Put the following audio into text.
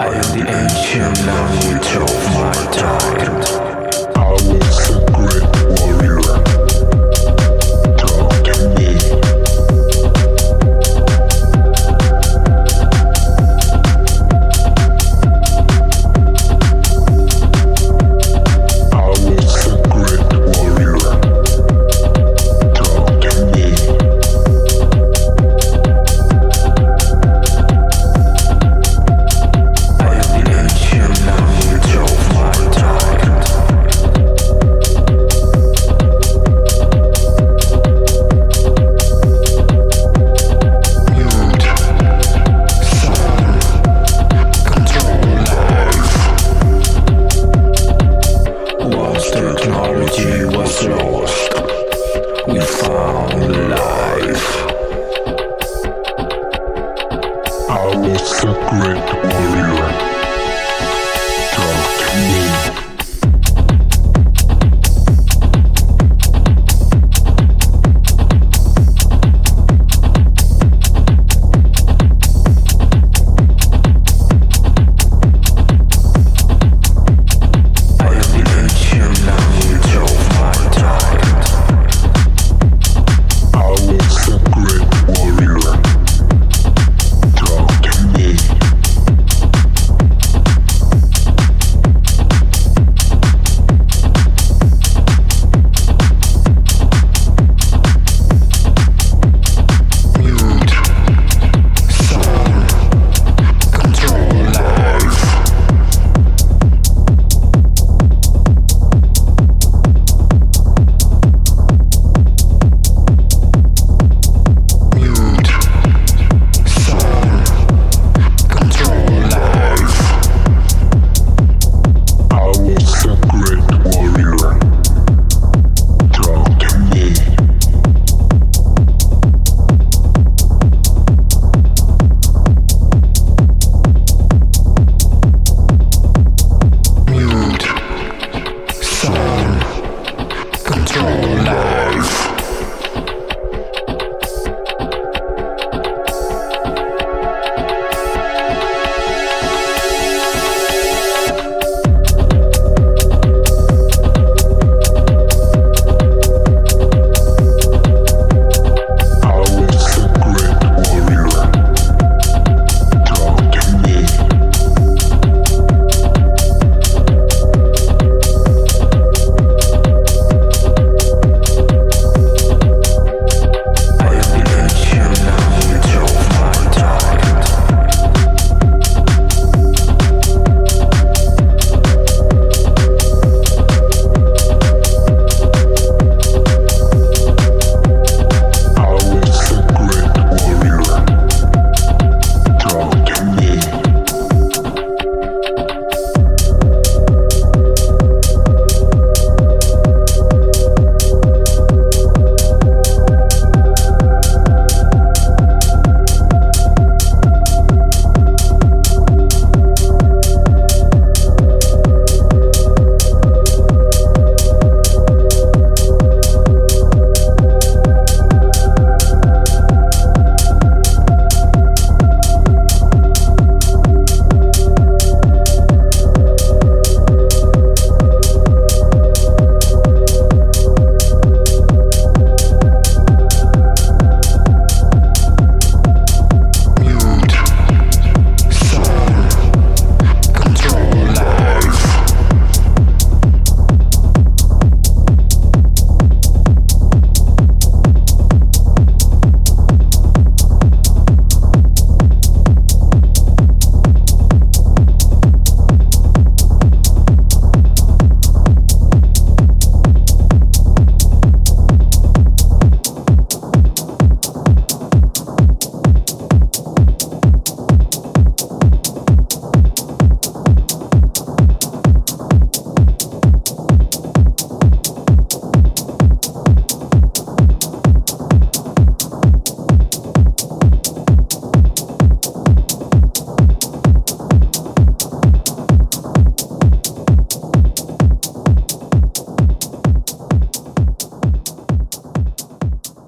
I am the ancient language of my time. secret warrior.